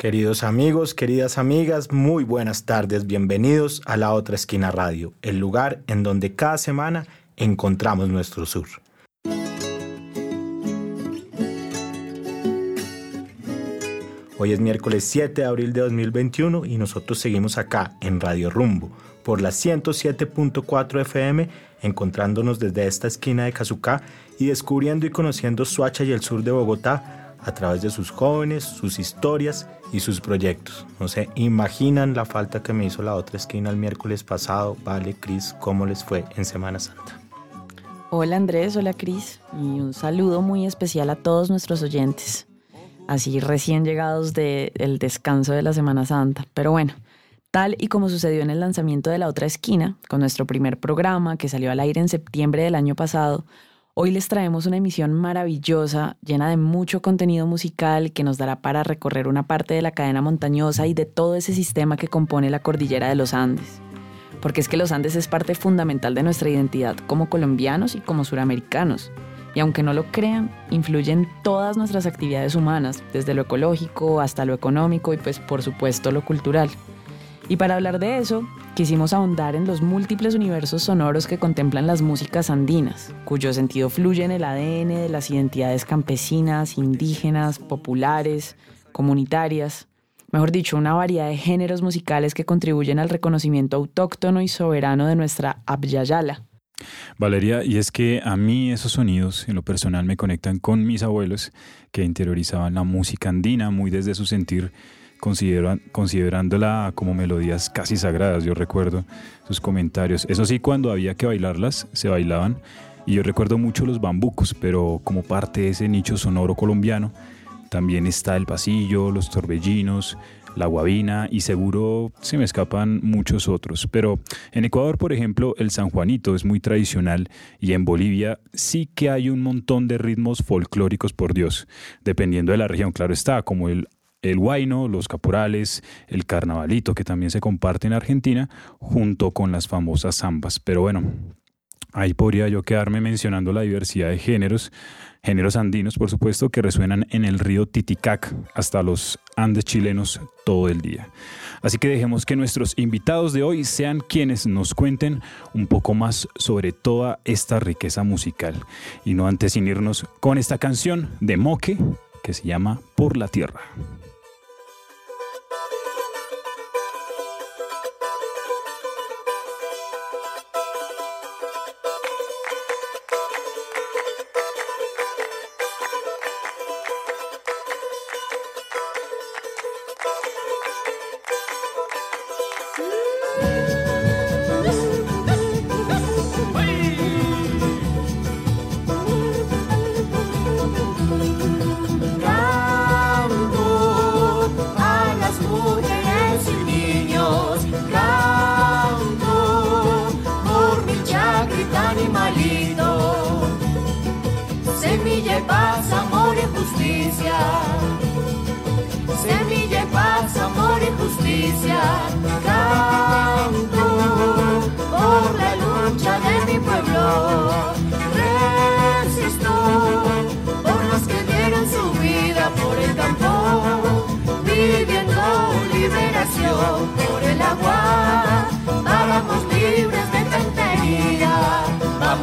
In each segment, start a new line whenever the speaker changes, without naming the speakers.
Queridos amigos, queridas amigas, muy buenas tardes, bienvenidos a La Otra Esquina Radio, el lugar en donde cada semana encontramos nuestro sur. Hoy es miércoles 7 de abril de 2021 y nosotros seguimos acá en Radio Rumbo por la 107.4 FM, encontrándonos desde esta esquina de Cazucá y descubriendo y conociendo Suacha y el sur de Bogotá a través de sus jóvenes, sus historias y sus proyectos. No se imaginan la falta que me hizo la otra esquina el miércoles pasado. Vale, Cris, ¿cómo les fue en Semana Santa?
Hola Andrés, hola Cris y un saludo muy especial a todos nuestros oyentes, así recién llegados del descanso de la Semana Santa. Pero bueno, tal y como sucedió en el lanzamiento de La Otra Esquina, con nuestro primer programa que salió al aire en septiembre del año pasado, Hoy les traemos una emisión maravillosa, llena de mucho contenido musical que nos dará para recorrer una parte de la cadena montañosa y de todo ese sistema que compone la cordillera de los Andes. Porque es que los Andes es parte fundamental de nuestra identidad como colombianos y como suramericanos. Y aunque no lo crean, influyen todas nuestras actividades humanas, desde lo ecológico hasta lo económico y pues por supuesto lo cultural. Y para hablar de eso, quisimos ahondar en los múltiples universos sonoros que contemplan las músicas andinas, cuyo sentido fluye en el ADN de las identidades campesinas, indígenas, populares, comunitarias. Mejor dicho, una variedad de géneros musicales que contribuyen al reconocimiento autóctono y soberano de nuestra Abyayala.
Valeria, y es que a mí esos sonidos en lo personal me conectan con mis abuelos que interiorizaban la música andina muy desde su sentir considerándola como melodías casi sagradas. Yo recuerdo sus comentarios. Eso sí, cuando había que bailarlas, se bailaban. Y yo recuerdo mucho los bambucos, pero como parte de ese nicho sonoro colombiano, también está el pasillo, los torbellinos, la guabina y seguro se me escapan muchos otros. Pero en Ecuador, por ejemplo, el San Juanito es muy tradicional y en Bolivia sí que hay un montón de ritmos folclóricos, por Dios, dependiendo de la región, claro está, como el el guayno, los caporales, el carnavalito que también se comparte en Argentina, junto con las famosas zambas. Pero bueno, ahí podría yo quedarme mencionando la diversidad de géneros, géneros andinos, por supuesto, que resuenan en el río Titicac hasta los Andes chilenos todo el día. Así que dejemos que nuestros invitados de hoy sean quienes nos cuenten un poco más sobre toda esta riqueza musical. Y no antes sin irnos con esta canción de Moque que se llama Por la Tierra.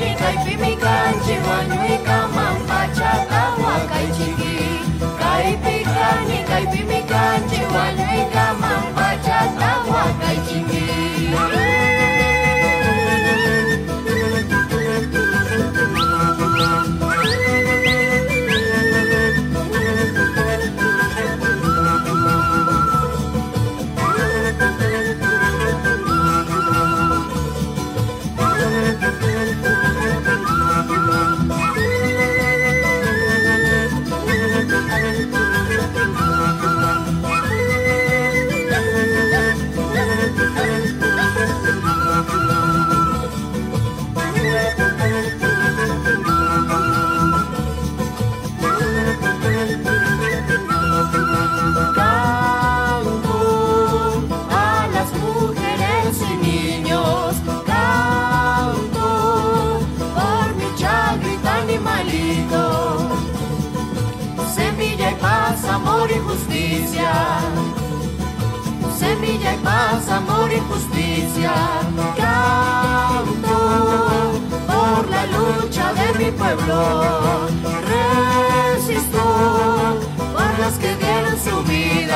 Nikaitimika njiwanyuika mambachaka wakaichiki Kaipika nikaitimika tawa kai wakaichiki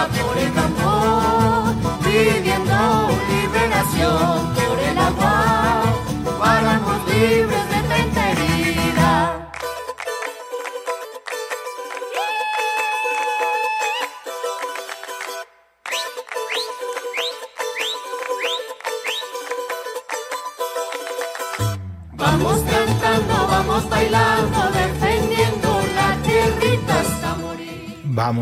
por el amor, pidiendo liberación por el agua, para libres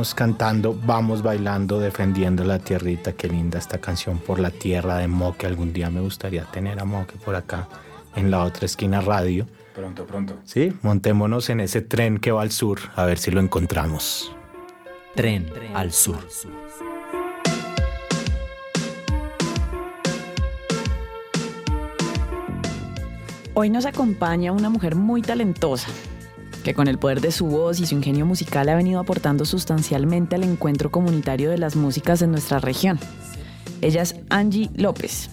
Vamos cantando, vamos bailando, defendiendo la tierrita.
Qué linda esta canción por la tierra de Moque. Algún día me gustaría tener a Moque por acá en la otra esquina radio.
Pronto, pronto.
Sí, montémonos en ese tren que va al sur a ver si lo encontramos.
Tren al sur.
Hoy nos acompaña una mujer muy talentosa, que con el poder de su voz y su ingenio musical ha venido aportando sustancialmente al encuentro comunitario de las músicas en nuestra región. Ella es Angie López.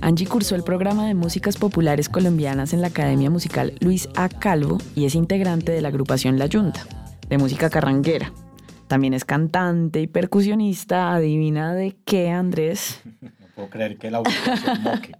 Angie cursó el programa de músicas populares colombianas en la Academia Musical Luis A. Calvo y es integrante de la agrupación La Yunta, de música carranguera. También es cantante y percusionista. Adivina de qué, Andrés.
No puedo creer que la agrupación Moque.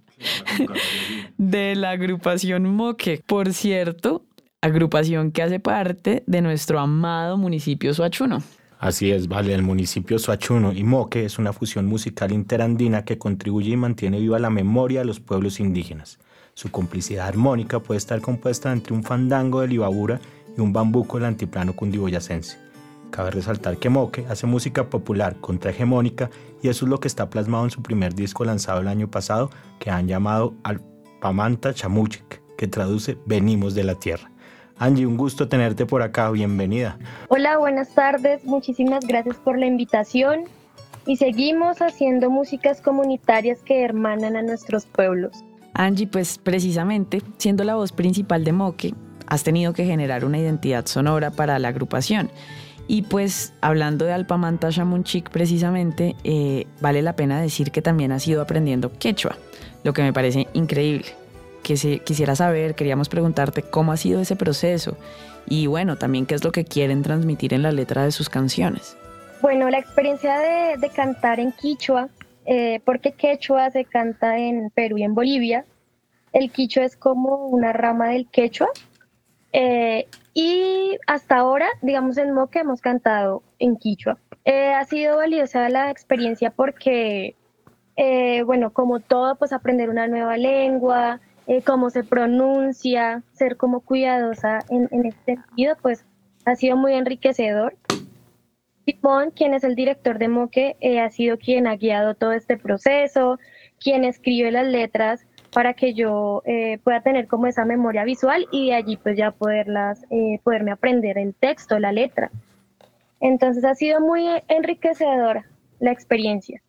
de la agrupación Moque. Por cierto, agrupación que hace parte de nuestro amado municipio Suachuno.
Así es, vale, el municipio Suachuno y Moque es una fusión musical interandina que contribuye y mantiene viva la memoria de los pueblos indígenas. Su complicidad armónica puede estar compuesta entre un fandango del Ibabura y un bambuco del altiplano cundiboyacense. Cabe resaltar que Moque hace música popular contrahegemónica y eso es lo que está plasmado en su primer disco lanzado el año pasado que han llamado Alpamanta Chamuchik, que traduce Venimos de la Tierra. Angie, un gusto tenerte por acá, bienvenida.
Hola, buenas tardes, muchísimas gracias por la invitación y seguimos haciendo músicas comunitarias que hermanan a nuestros pueblos.
Angie, pues precisamente, siendo la voz principal de Moque, has tenido que generar una identidad sonora para la agrupación. Y pues hablando de Alpamanta Shamunchik precisamente, eh, vale la pena decir que también has ido aprendiendo quechua, lo que me parece increíble. Que se, quisiera saber, queríamos preguntarte cómo ha sido ese proceso y bueno, también qué es lo que quieren transmitir en la letra de sus canciones.
Bueno, la experiencia de, de cantar en quichua, eh, porque quechua se canta en Perú y en Bolivia, el quichua es como una rama del quechua. Eh, y hasta ahora, digamos, en Moque hemos cantado en quichua. Eh, ha sido valiosa la experiencia porque, eh, bueno, como todo, pues aprender una nueva lengua, eh, cómo se pronuncia, ser como cuidadosa en, este sentido, pues ha sido muy enriquecedor. Simón, quien es el director de Moque, eh, ha sido quien ha guiado todo este proceso, quien escribe las letras para que yo eh, pueda tener como esa memoria visual y de allí pues ya poderlas, eh, poderme aprender el texto, la letra. Entonces ha sido muy enriquecedora la experiencia.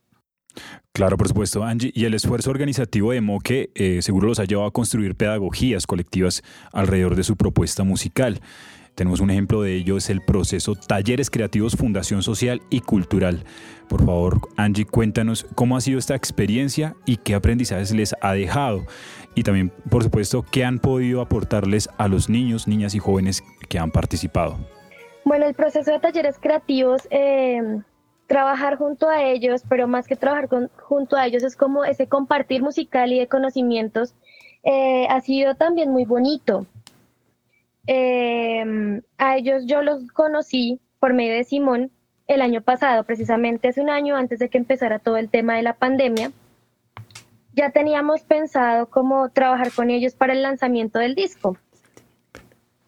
Claro, por supuesto, Angie. Y el esfuerzo organizativo de Moque eh, seguro los ha llevado a construir pedagogías colectivas alrededor de su propuesta musical. Tenemos un ejemplo de ello, es el proceso Talleres Creativos Fundación Social y Cultural. Por favor, Angie, cuéntanos cómo ha sido esta experiencia y qué aprendizajes les ha dejado. Y también, por supuesto, qué han podido aportarles a los niños, niñas y jóvenes que han participado.
Bueno, el proceso de talleres creativos, eh, trabajar junto a ellos, pero más que trabajar con, junto a ellos es como ese compartir musical y de conocimientos, eh, ha sido también muy bonito. Eh, a ellos yo los conocí por medio de Simón el año pasado, precisamente hace un año antes de que empezara todo el tema de la pandemia. Ya teníamos pensado cómo trabajar con ellos para el lanzamiento del disco.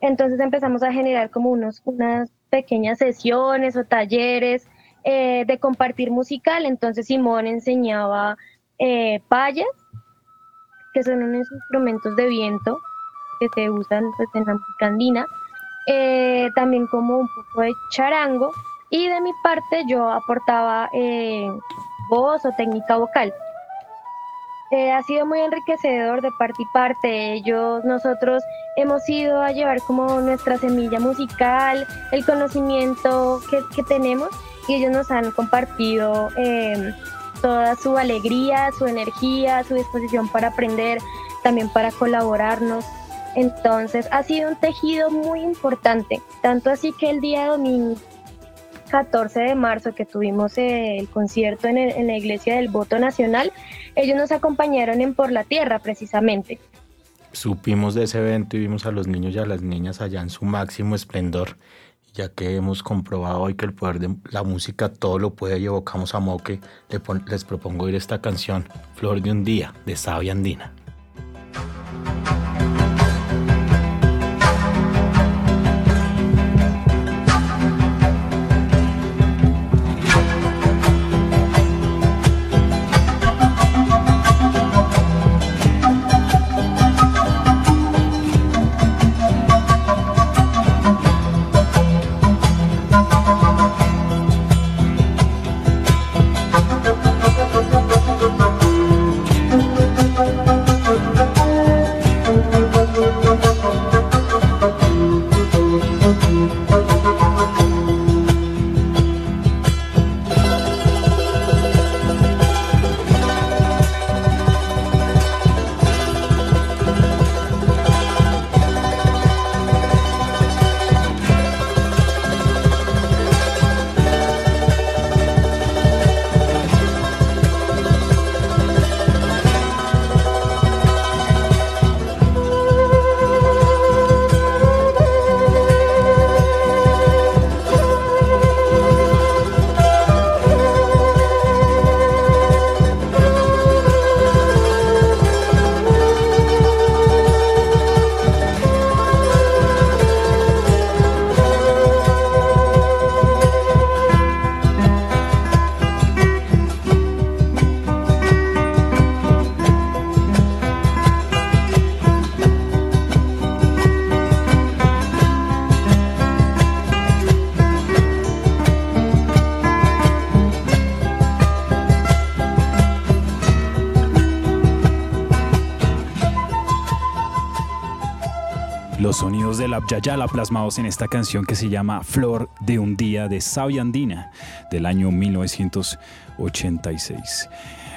Entonces empezamos a generar como unos, unas pequeñas sesiones o talleres eh, de compartir musical. Entonces Simón enseñaba eh, payas, que son unos instrumentos de viento que se usan pues, en la música andina, eh, también como un poco de charango y de mi parte yo aportaba eh, voz o técnica vocal. Eh, ha sido muy enriquecedor de parte y parte. Ellos, nosotros hemos ido a llevar como nuestra semilla musical, el conocimiento que, que tenemos y ellos nos han compartido toda su alegría, su energía, su disposición para aprender, también para colaborarnos. Entonces ha sido un tejido muy importante, tanto así que el día domingo 14 de marzo que tuvimos el concierto en, en, la iglesia del Voto Nacional, ellos nos acompañaron en Por la Tierra precisamente.
Supimos de ese evento y vimos a los niños y a las niñas allá en su máximo esplendor, ya que hemos comprobado hoy que el poder de la música todo lo puede y evocamos a Moque, les propongo oír esta canción, Flor de un Día, de Sabia Andina.
La Yayala plasmados en esta canción que se llama Flor de un día de Sabia Andina del año 1986.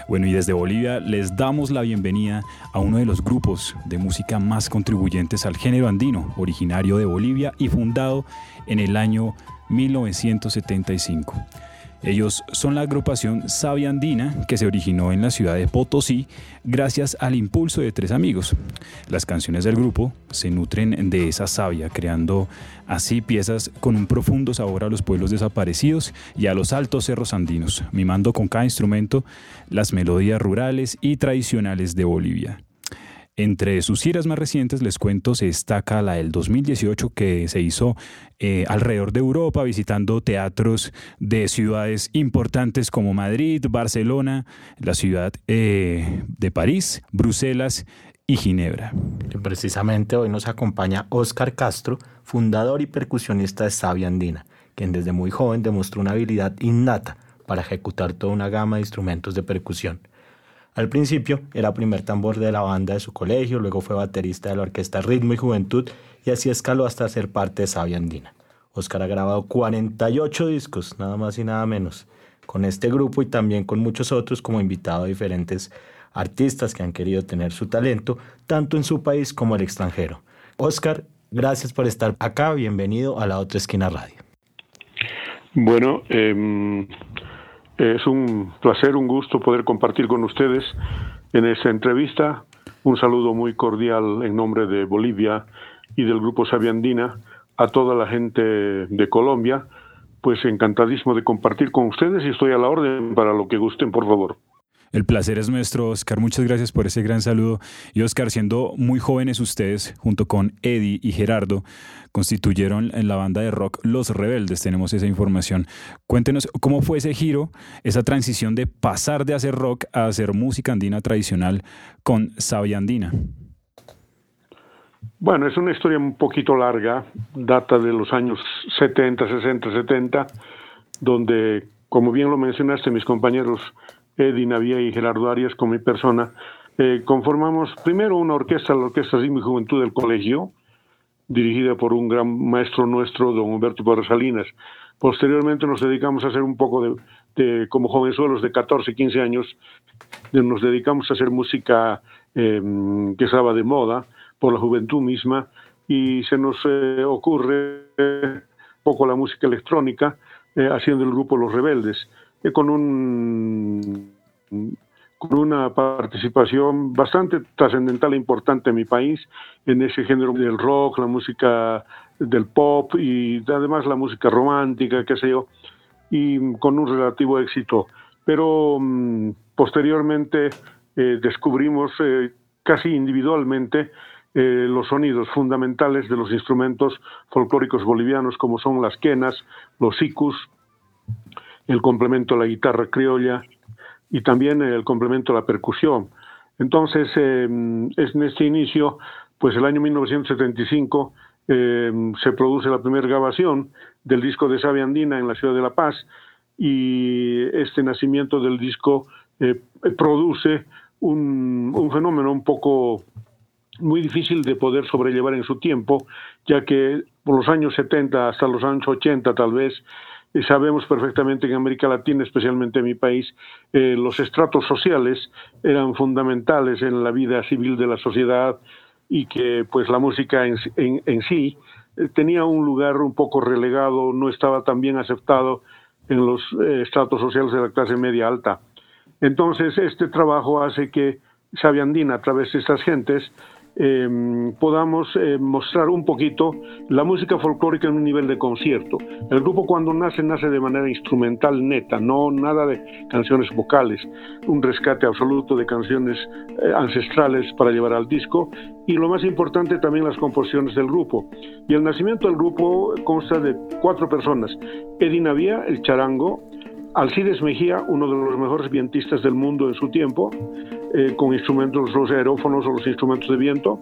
Bueno, y desde Bolivia les damos la bienvenida a uno de los grupos de música más contribuyentes al género andino, originario de Bolivia y fundado en el año 1975. Ellos son la agrupación Sabia Andina que se originó en la ciudad de Potosí gracias al impulso de tres amigos. Las canciones del grupo se nutren de esa savia, creando así piezas con un profundo sabor a los pueblos desaparecidos y a los altos cerros andinos, mimando con cada instrumento las melodías rurales y tradicionales de Bolivia. Entre sus giras más recientes, les cuento, se destaca la del 2018 que se hizo eh, alrededor de Europa, visitando teatros de ciudades importantes como Madrid, Barcelona, la ciudad eh, de París, Bruselas y Ginebra.
precisamente hoy nos acompaña Óscar Castro, fundador y percusionista de Sabia Andina, quien desde muy joven demostró una habilidad innata para ejecutar toda una gama de instrumentos de percusión. Al principio era primer tambor de la banda de su colegio, luego fue baterista de la orquesta Ritmo y Juventud y así escaló hasta ser parte de Sabia Andina. Oscar ha grabado 48 discos, nada más y nada menos, con este grupo y también con muchos otros como invitado a diferentes artistas que han querido tener su talento, tanto en su país como el extranjero. Oscar, gracias por estar acá, bienvenido a la otra esquina radio.
Bueno, eh, es un placer, un gusto poder compartir con ustedes en esta entrevista. Un saludo muy cordial en nombre de Bolivia y del Grupo Sabiandina a toda la gente de Colombia. Pues encantadísimo de compartir con ustedes y estoy a la orden para lo que gusten, por favor.
El placer es nuestro, Oscar. Muchas gracias por ese gran saludo. Y Oscar, siendo muy jóvenes ustedes, junto con Eddie y Gerardo, constituyeron en la banda de rock Los Rebeldes. Tenemos esa información. Cuéntenos cómo fue ese giro, esa transición de pasar de hacer rock a hacer música andina tradicional con Sabia Andina.
Bueno, es una historia un poquito larga, data de los años 70, 60, 70, donde, como bien lo mencionaste, mis compañeros Eddie Navia y Gerardo Arias con mi persona, eh, conformamos primero una orquesta, la Orquesta de mi Juventud del Colegio, dirigida por un gran maestro nuestro, don Humberto Porras Salinas, Posteriormente nos dedicamos a hacer un poco de, de como jovenzuelos de 14, 15 años, nos dedicamos a hacer música em, que estaba de moda por la juventud misma y se nos eh, ocurre un poco la música electrónica eh, haciendo el grupo Los Rebeldes, con un con una participación bastante trascendental e importante en mi país, en ese género del rock, la música del pop y además la música romántica, qué sé yo, y con un relativo éxito. Pero mm, posteriormente eh, descubrimos eh, casi individualmente eh, los sonidos fundamentales de los instrumentos folclóricos bolivianos, como son las quenas, los sicus, el complemento de la guitarra criolla, y también el complemento de la percusión. Entonces, es en este inicio, pues el año 1975 em, se produce la primera grabación del disco de Sabia Andina en la ciudad de La Paz y este nacimiento del disco eh, produce un, un fenómeno un poco muy difícil de poder sobrellevar en su tiempo, ya que por los años 70 hasta los años 80 tal vez y sabemos perfectamente que en América Latina, especialmente en mi país, eh, los estratos sociales eran fundamentales en la vida civil de la sociedad y que pues la música en, sí eh, tenía un lugar un poco relegado, no estaba tan bien aceptado en los eh, estratos sociales de la clase media alta. Entonces, este trabajo hace que Sabiandina, a través de estas gentes, Em, podamos eh, mostrar un poquito la música folclórica en un nivel de concierto. El grupo cuando nace nace de manera instrumental neta, no nada de canciones vocales, un rescate absoluto de canciones eh, ancestrales para llevar al disco y lo más importante también las composiciones del grupo. Y el nacimiento del grupo consta de cuatro personas, Edina Vía, el charango, Alcides Mejía, uno de los mejores vientistas del mundo en su tiempo, eh, con instrumentos, los aerófonos o los instrumentos de viento,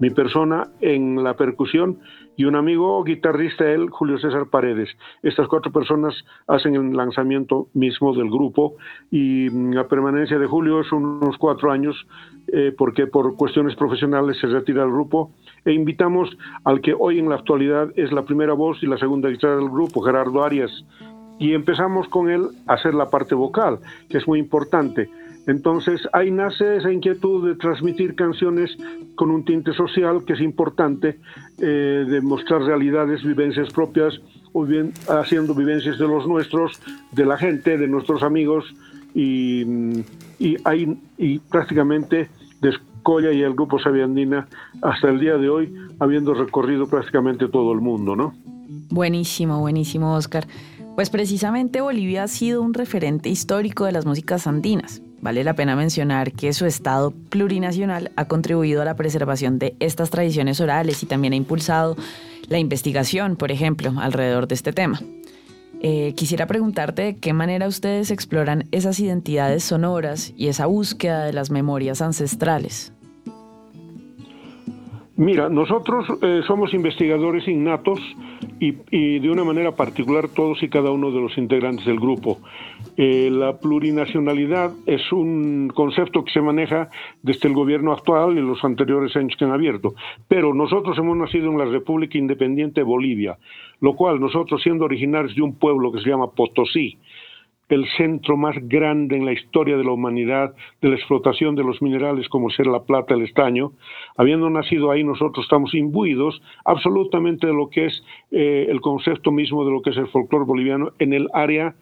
mi persona en la percusión y un amigo guitarrista, él, Julio César Paredes. Estas cuatro personas hacen el lanzamiento mismo del grupo y mm, la permanencia de Julio es unos cuatro años eh, porque por cuestiones profesionales se retira el grupo e invitamos al que hoy en la actualidad es la primera voz y la segunda guitarra del grupo, Gerardo Arias, y empezamos con él a hacer la parte vocal, que es muy importante. Entonces ahí nace esa inquietud de transmitir canciones con un tinte social que es importante, eh, de mostrar realidades, vivencias propias, o bien haciendo vivencias de los nuestros, de la gente, de nuestros amigos, y, y ahí y prácticamente y el grupo Sabiandina hasta el día de hoy, habiendo recorrido prácticamente todo el mundo, ¿no?
Buenísimo, buenísimo, Oscar. Pues precisamente Bolivia ha sido un referente histórico de las músicas andinas. Vale la pena mencionar que su Estado plurinacional ha contribuido a la preservación de estas tradiciones orales y también ha impulsado la investigación, por ejemplo, alrededor de este tema. Eh, quisiera preguntarte de qué manera ustedes exploran esas identidades sonoras y esa búsqueda de las memorias ancestrales.
Mira, nosotros eh, somos investigadores innatos y, de una manera particular todos y cada uno de los integrantes del grupo. Eh, la plurinacionalidad es un concepto que se maneja desde el gobierno actual y los anteriores años que han abierto, pero nosotros hemos nacido en la República Independiente de Bolivia, lo cual nosotros siendo originarios de un pueblo que se llama Potosí, el centro más grande en la historia de la humanidad de la explotación de los minerales como ser la plata, el estaño. Habiendo nacido ahí, nosotros estamos imbuidos absolutamente de lo que es eh, el concepto mismo de lo que es el folclore boliviano en el área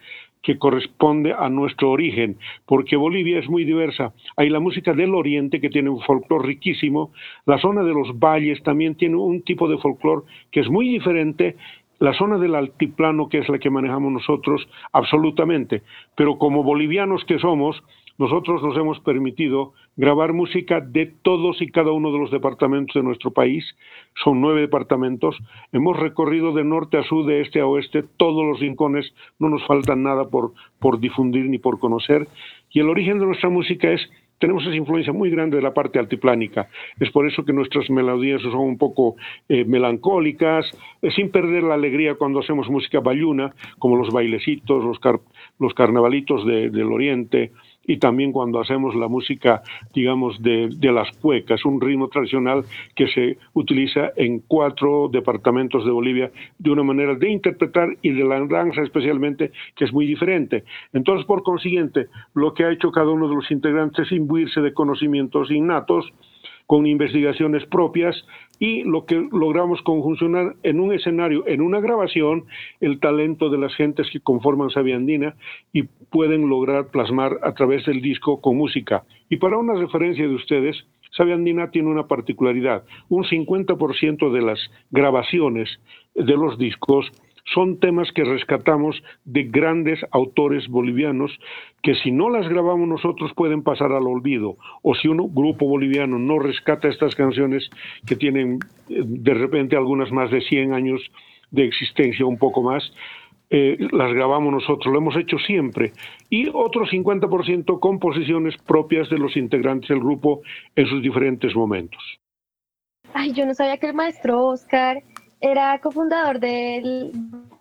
que corresponde a nuestro origen, porque Bolivia es muy diversa. Hay la música del oriente que tiene un folclore riquísimo, la zona de los valles también tiene un tipo de folclore que es muy diferente la zona del altiplano, que es la que manejamos nosotros, absolutamente. Pero como bolivianos que somos, nosotros nos hemos permitido grabar música de todos y cada uno de los departamentos de nuestro país. Son nueve departamentos. Hemos recorrido de norte a sur, de este a oeste, todos los rincones. No nos falta nada por, por difundir ni por conocer. Y el origen de nuestra música es tenemos esa influencia muy grande de la parte altiplánica. Es por eso que nuestras melodías son un poco eh, melancólicas, eh, sin perder la alegría cuando hacemos música bayuna, como los bailecitos, los, los carnavalitos del oriente, y también cuando hacemos la música, digamos, de, de las cuecas, un ritmo tradicional que se utiliza en cuatro departamentos de Bolivia de una manera de interpretar y de la danza especialmente, que es muy diferente. Entonces, por consiguiente, lo que ha hecho cada uno de los integrantes es imbuirse de conocimientos innatos, con investigaciones propias y lo que logramos conjuncionar en un escenario, en una grabación, el talento de las gentes que conforman Sabiandina y pueden lograr plasmar a través del disco con música. Y para una referencia de ustedes, Sabiandina tiene una particularidad. Un 50% de las grabaciones de los discos son temas que rescatamos de grandes autores bolivianos que si no las grabamos nosotros pueden pasar al olvido. O si un grupo boliviano no rescata estas canciones que tienen eh, de repente algunas más de 100 años de existencia, un poco más, eh, las grabamos nosotros, lo hemos hecho siempre. Y otro 50% composiciones propias de los integrantes del grupo en sus diferentes momentos.
Ay, yo no sabía que el maestro Oscar era cofundador del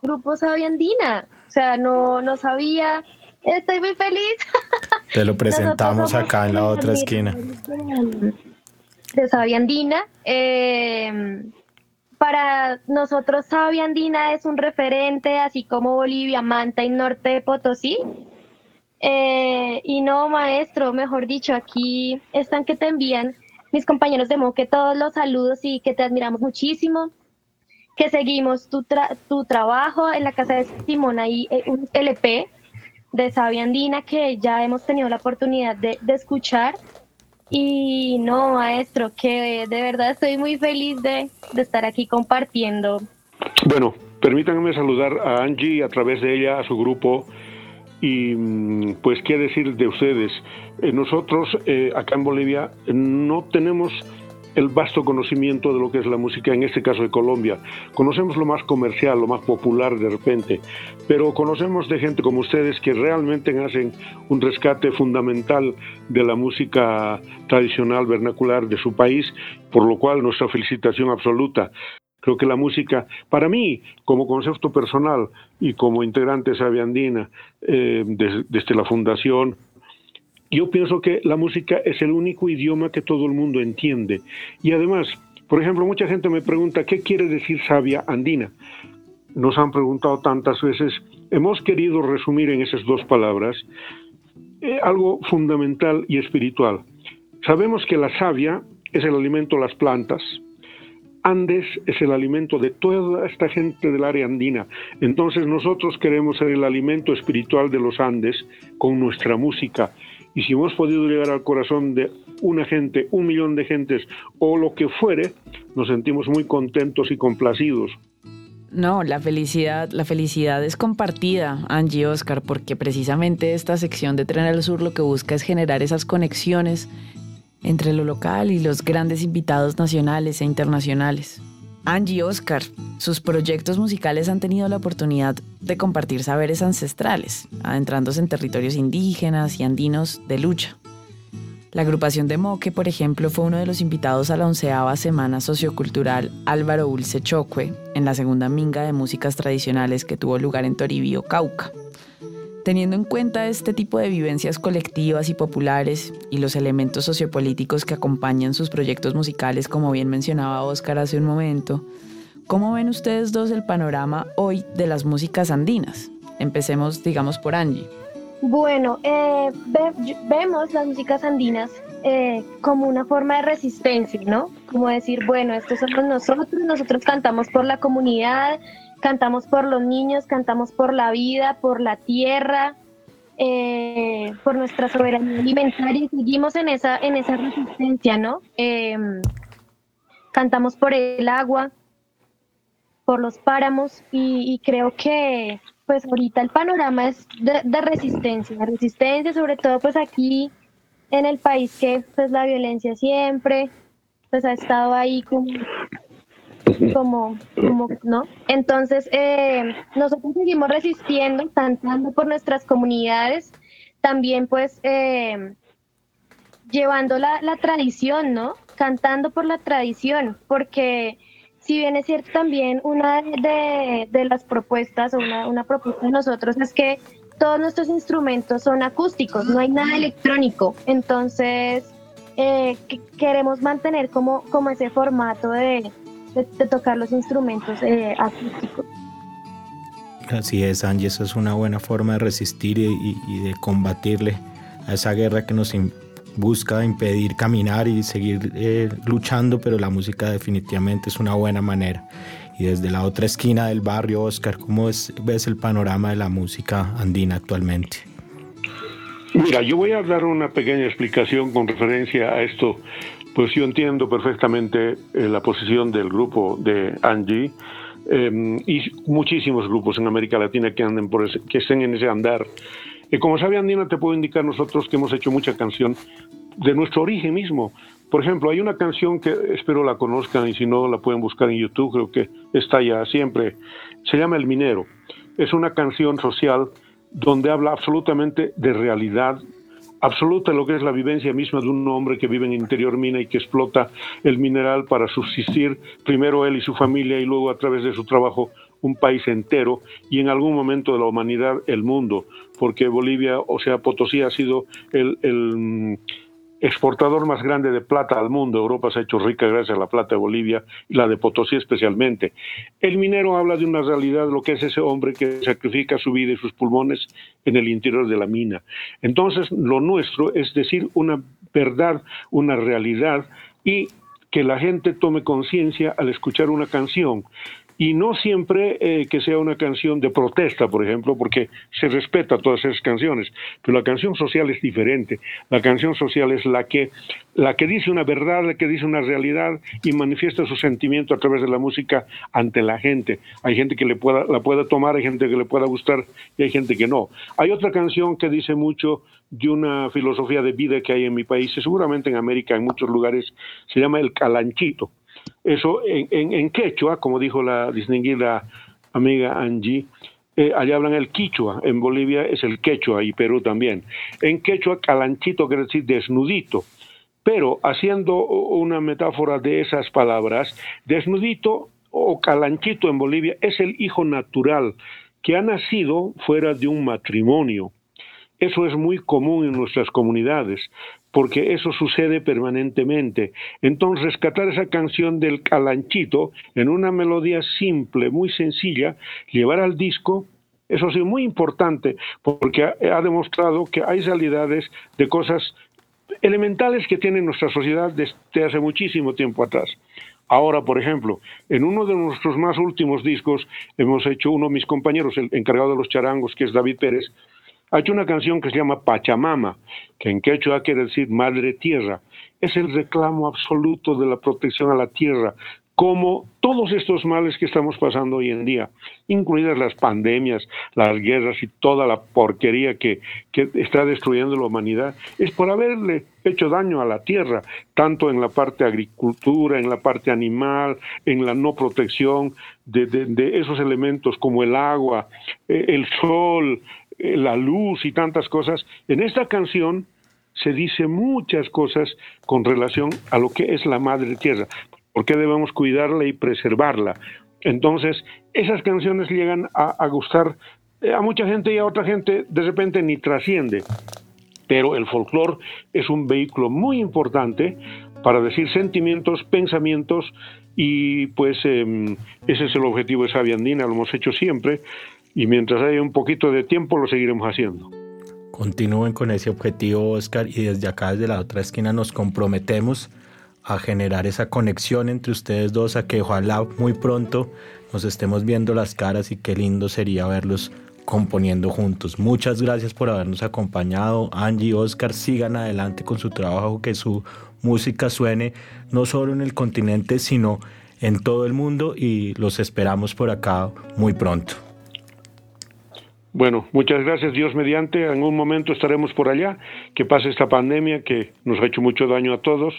grupo Sabiandina. O sea, no, no sabía. Estoy muy feliz.
Te lo presentamos acá en la otra esquina.
De Sabiandina. Eh, para nosotros Sabiandina es un referente, así como Bolivia, Manta y Norte de Potosí. Eh, y no, maestro, mejor dicho, aquí están que te envían mis compañeros de Moque todos los saludos y que te admiramos muchísimo que seguimos tu, tu trabajo en la casa de Simón, ahí eh, un LP de Sabia Andina que ya hemos tenido la oportunidad de, escuchar. Y no, maestro, que de verdad estoy muy feliz de, de estar aquí compartiendo.
Bueno, permítanme saludar a Angie a través de ella, a su grupo. Y mm, pues, ¿qué decir de ustedes? Eh, nosotros eh, acá en Bolivia no tenemos el vasto conocimiento de lo que es la música, en este caso de Colombia. Conocemos lo más comercial, lo más popular de repente, pero conocemos de gente como ustedes que realmente hacen un rescate fundamental de la música tradicional vernacular de su país, por lo cual nuestra felicitación absoluta. Creo que la música, para mí, como concepto personal y como integrante Sabiandina, eh, desde la fundación, yo pienso que la música es el único idioma que todo el mundo entiende. Y además, por ejemplo, mucha gente me pregunta, ¿qué quiere decir sabia andina? Nos han preguntado tantas veces, hemos querido resumir en esas dos palabras eh, algo fundamental y espiritual. Sabemos que la savia es el alimento de las plantas, Andes es el alimento de toda esta gente del área andina. Entonces nosotros queremos ser el alimento espiritual de los Andes con nuestra música y si hemos podido llegar al corazón de una gente, un millón de gentes o lo que fuere, nos sentimos muy contentos y complacidos.
No, la felicidad, la felicidad es compartida, Angie Oscar, porque precisamente esta sección de Tren al Sur lo que busca es generar esas conexiones entre lo local y los grandes invitados nacionales e internacionales. Angie Oscar, sus proyectos musicales han tenido la oportunidad de compartir saberes ancestrales, adentrándose en territorios indígenas y andinos de lucha. La agrupación de Moque, por ejemplo, fue uno de los invitados a la onceava Semana Sociocultural Álvaro Ulce Chocue, en la segunda minga de músicas tradicionales que tuvo lugar en Toribio, Cauca. Teniendo en cuenta este tipo de vivencias colectivas y populares y los elementos sociopolíticos que acompañan sus proyectos musicales, como bien mencionaba Oscar hace un momento, ¿cómo ven ustedes dos el panorama hoy de las músicas andinas? Empecemos, digamos, por Angie.
Bueno, eh, vemos las músicas andinas eh, como una forma de resistencia, ¿no? Como decir, bueno, estos somos nosotros, nosotros cantamos por la comunidad, cantamos por los niños, cantamos por la vida, por la tierra, eh, por nuestra soberanía alimentaria y seguimos en esa, en esa resistencia, ¿no? Em, cantamos por el agua, por los páramos y, creo que pues ahorita el panorama es de, de, resistencia, resistencia sobre todo pues aquí en el país que pues la violencia siempre pues ha estado ahí como como, ¿no? Entonces, eh, nosotros seguimos resistiendo, cantando por nuestras comunidades, también pues eh, llevando la, la, tradición, ¿no? Cantando por la tradición, porque si bien es cierto también una de, de las propuestas o una, una propuesta de nosotros es que todos nuestros instrumentos son acústicos, no hay nada electrónico. Entonces, eh, queremos mantener como, como ese formato de, tocar los instrumentos eh, acústicos.
Así es, Angie, eso es una buena forma de resistir y, de combatirle a esa guerra que nos busca impedir caminar y seguir eh, luchando, pero la música definitivamente es una buena manera. Y desde la otra esquina del barrio, Oscar, ¿cómo ves el panorama de la música andina actualmente?
Mira, yo voy a dar una pequeña explicación con referencia a esto. Pues yo entiendo perfectamente eh, la posición del grupo de Angie em, y muchísimos grupos en América Latina que anden por que estén en ese andar. Y como sabe Andina, te puedo indicar nosotros que hemos hecho mucha canción de nuestro origen mismo. Por ejemplo, hay una canción que espero la conozcan y si no la pueden buscar en YouTube, creo que está ya siempre. Se llama El Minero. Es una canción social donde habla absolutamente de realidad, absoluta lo que es la vivencia misma de un hombre que vive en interior mina y que explota el mineral para subsistir, primero él y su familia y luego a través de su trabajo un país entero y en algún momento de la humanidad el mundo, porque Bolivia, o sea, Potosí ha sido el, el exportador más grande de plata al mundo. Europa se ha hecho rica gracias a la plata de Bolivia y la de Potosí especialmente. El minero habla de una realidad, lo que es ese hombre que sacrifica su vida y sus pulmones en el interior de la mina. Entonces, lo nuestro es decir una verdad, una realidad y que la gente tome conciencia al escuchar una canción y no siempre eh, que sea una canción de protesta, por ejemplo, porque se respeta todas esas canciones, pero la canción social es diferente. La canción social es la que, la que dice una verdad, la que dice una realidad y manifiesta su sentimiento a través de la música ante la gente. Hay gente que le pueda, la pueda tomar, hay gente que le pueda gustar y hay gente que no. Hay otra canción que dice mucho de una filosofía de vida que hay en mi país, y seguramente en América, en muchos lugares, se llama el calanchito eso en, quechua, como dijo la distinguida amiga Angie, eh, allá hablan el quichua, en Bolivia es el quechua y Perú también. En quechua, calanchito quiere decir desnudito. Pero haciendo una metáfora de esas palabras, desnudito o calanchito en Bolivia es el hijo natural que ha nacido fuera de un matrimonio. Eso es muy común en nuestras comunidades porque eso sucede permanentemente. Entonces, rescatar esa canción del calanchito en una melodía simple, muy sencilla, llevar al disco, eso ha sido muy importante, porque ha, demostrado que hay realidades de cosas elementales que tiene nuestra sociedad desde hace muchísimo tiempo atrás. Ahora, por ejemplo, en uno de nuestros más últimos discos hemos hecho uno de mis compañeros, el encargado de los charangos, que es David Pérez, ha hecho una canción que se llama Pachamama, que en quechua quiere decir Madre Tierra. Es el reclamo absoluto de la protección a la tierra, como todos estos males que estamos pasando hoy en día, incluidas las pandemias, las guerras y toda la porquería que, está destruyendo la humanidad, es por haberle hecho daño a la tierra, tanto en la parte agricultura, en la parte animal, en la no protección de, esos elementos como el agua, eh, el sol, eh, la luz y tantas cosas. En esta canción se dice muchas cosas con relación a lo que es la madre tierra, por qué debemos cuidarla y preservarla. Entonces, esas canciones llegan a, gustar eh, a mucha gente y a otra gente de repente ni trasciende. Pero el folclore es un vehículo muy importante para decir sentimientos, pensamientos y pues em, ese es el objetivo de Sabia Andina, lo hemos hecho siempre y mientras haya un poquito de tiempo lo seguiremos haciendo.
Continúen con ese objetivo, Oscar, y desde acá, desde la otra esquina, nos comprometemos a generar esa conexión entre ustedes dos, a que ojalá muy pronto nos estemos viendo las caras y qué lindo sería verlos componiendo juntos. Muchas gracias por habernos acompañado. Angie, Oscar, sigan adelante con su trabajo, que su música suene no solo en el continente, sino en todo el mundo y los esperamos por acá muy pronto.
Bueno, muchas gracias, Dios mediante. En un momento estaremos por allá, que pase esta pandemia que nos ha hecho mucho daño a todos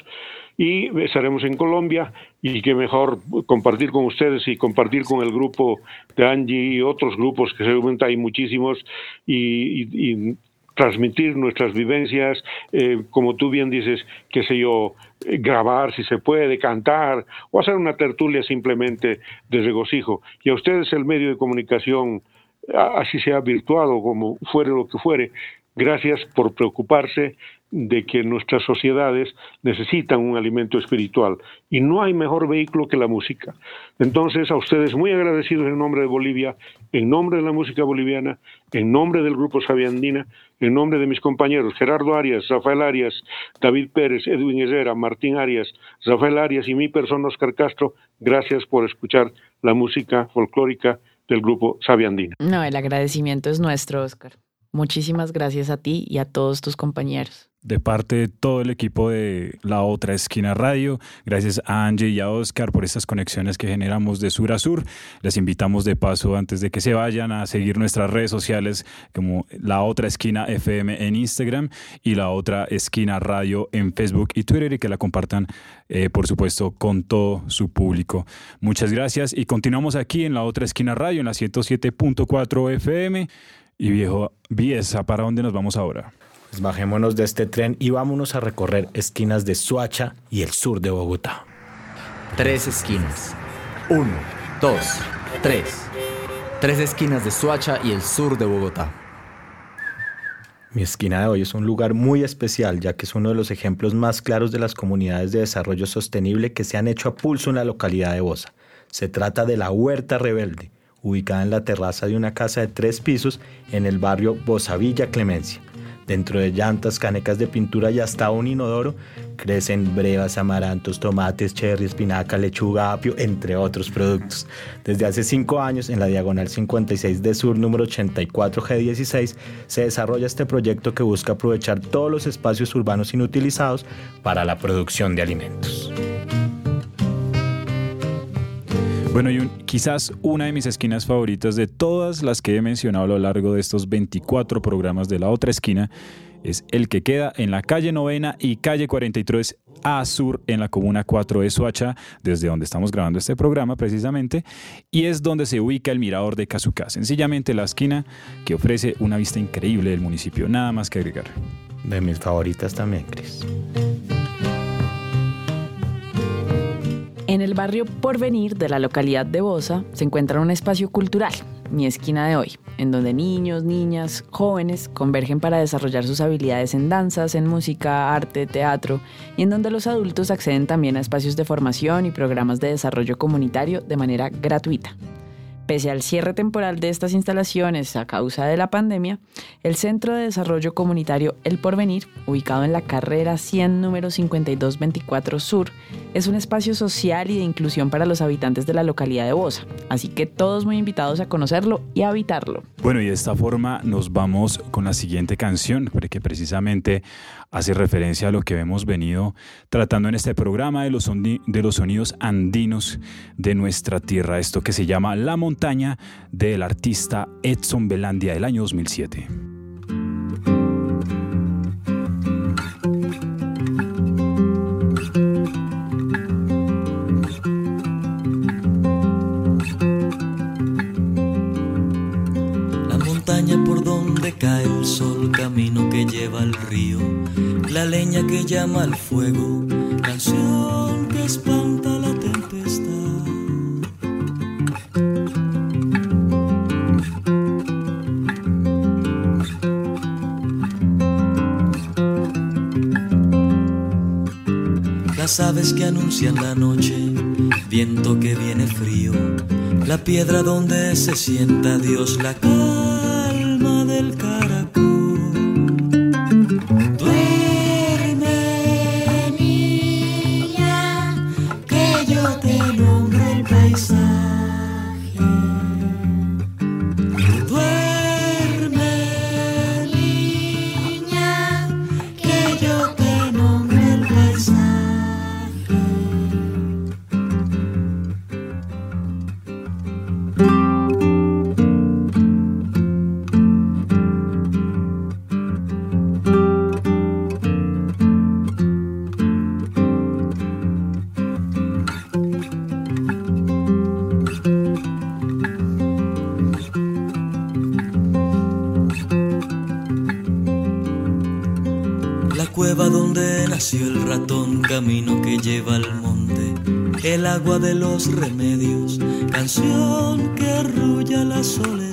y estaremos en Colombia y que mejor compartir con ustedes y compartir con el grupo de Angie y otros grupos que seguramente hay muchísimos y, transmitir nuestras vivencias, eh, como tú bien dices, qué sé yo, grabar si se puede, cantar o hacer una tertulia simplemente de regocijo. Y a ustedes el medio de comunicación así sea virtual o como fuere lo que fuere. Gracias por preocuparse de que nuestras sociedades necesitan un alimento espiritual y no hay mejor vehículo que la música. Entonces, a ustedes muy agradecidos en nombre de Bolivia, en nombre de la música boliviana, en nombre del Grupo Sabiandina, en nombre de mis compañeros Gerardo Arias, Rafael Arias, David Pérez, Edwin Herrera, Martín Arias, Rafael Arias y mi persona Oscar Castro, gracias por escuchar la música folclórica del Grupo Sabiandina.
No, el agradecimiento es nuestro, Oscar. Muchísimas gracias a ti y a todos tus compañeros
de parte de todo el equipo de La Otra Esquina Radio. Gracias a Angie y a Oscar por estas conexiones que generamos de sur a sur. Les invitamos de paso, antes de que se vayan, a seguir nuestras redes sociales como La Otra Esquina FM en Instagram y La Otra Esquina Radio en Facebook y Twitter y que la compartan, eh, por supuesto, con todo su público. Muchas gracias y continuamos aquí en La Otra Esquina Radio en la 107.4 FM. Y viejo, Viesa, ¿para dónde nos vamos ahora?
Pues bajémonos de este tren y vámonos a recorrer esquinas de Suacha y el sur de Bogotá.
Tres esquinas. Uno, dos, tres. Tres esquinas de Suacha y el sur de Bogotá.
Mi esquina de hoy es un lugar muy especial, ya que es uno de los ejemplos más claros de las comunidades de desarrollo sostenible que se han hecho a pulso en la localidad de Bosa. Se trata de la Huerta Rebelde, ubicada en la terraza de una casa de tres pisos en el barrio Bosavilla Clemencia. Dentro de llantas, canecas de pintura y hasta un inodoro crecen brevas, amarantos, tomates, cherry, espinaca, lechuga, apio, entre otros productos. Desde hace cinco años, en la diagonal 56 de Sur, número 84G16, se desarrolla este proyecto que busca aprovechar todos los espacios urbanos inutilizados para la producción de alimentos.
Bueno, y quizás una de mis esquinas favoritas de todas las que he mencionado a lo largo de estos 24 programas de la otra esquina es el que queda en la calle Novena y calle 43 a sur en la comuna 4 de Soacha, desde donde estamos grabando este programa precisamente, y es donde se ubica el mirador de Cazucá, sencillamente la esquina que ofrece una vista increíble del municipio, nada más que agregar.
De mis favoritas también, Cris.
En el barrio Porvenir de la localidad de Bosa se encuentra un espacio cultural, mi esquina de hoy, en donde niños, niñas, jóvenes convergen para desarrollar sus habilidades en danzas, en música, arte, teatro, y en donde los adultos acceden también a espacios de formación y programas de desarrollo comunitario de manera gratuita. Pese al cierre temporal de estas instalaciones a causa de la pandemia, el Centro de Desarrollo Comunitario El Porvenir, ubicado en la carrera 100 número 5224 Sur, es un espacio social y de inclusión para los habitantes de la localidad de Bosa, así que todos muy invitados a conocerlo y a habitarlo.
Bueno, y de esta forma nos vamos con la siguiente canción, porque precisamente hace referencia a lo que hemos venido tratando en este programa de los, de los sonidos andinos de nuestra tierra, esto que se llama La montaña del artista Edson Belandia del año 2007.
Cae el sol, camino que lleva al río, la leña que llama al fuego, canción que espanta la tempestad. Las aves que anuncian la noche, viento que viene frío, la piedra donde se sienta Dios la del. Camino que lleva al monte, el agua de los remedios, canción que arrulla la soledad.